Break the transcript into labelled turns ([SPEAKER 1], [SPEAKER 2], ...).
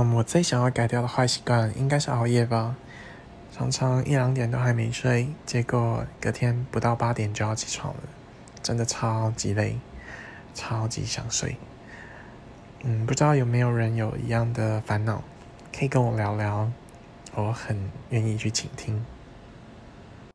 [SPEAKER 1] 嗯，我最想要改掉的坏习惯应该是熬夜吧，常常一两点都还没睡，结果隔天不到八点就要起床了，真的超级累，超级想睡。嗯，不知道有没有人有一样的烦恼，可以跟我聊聊，我很愿意去倾听。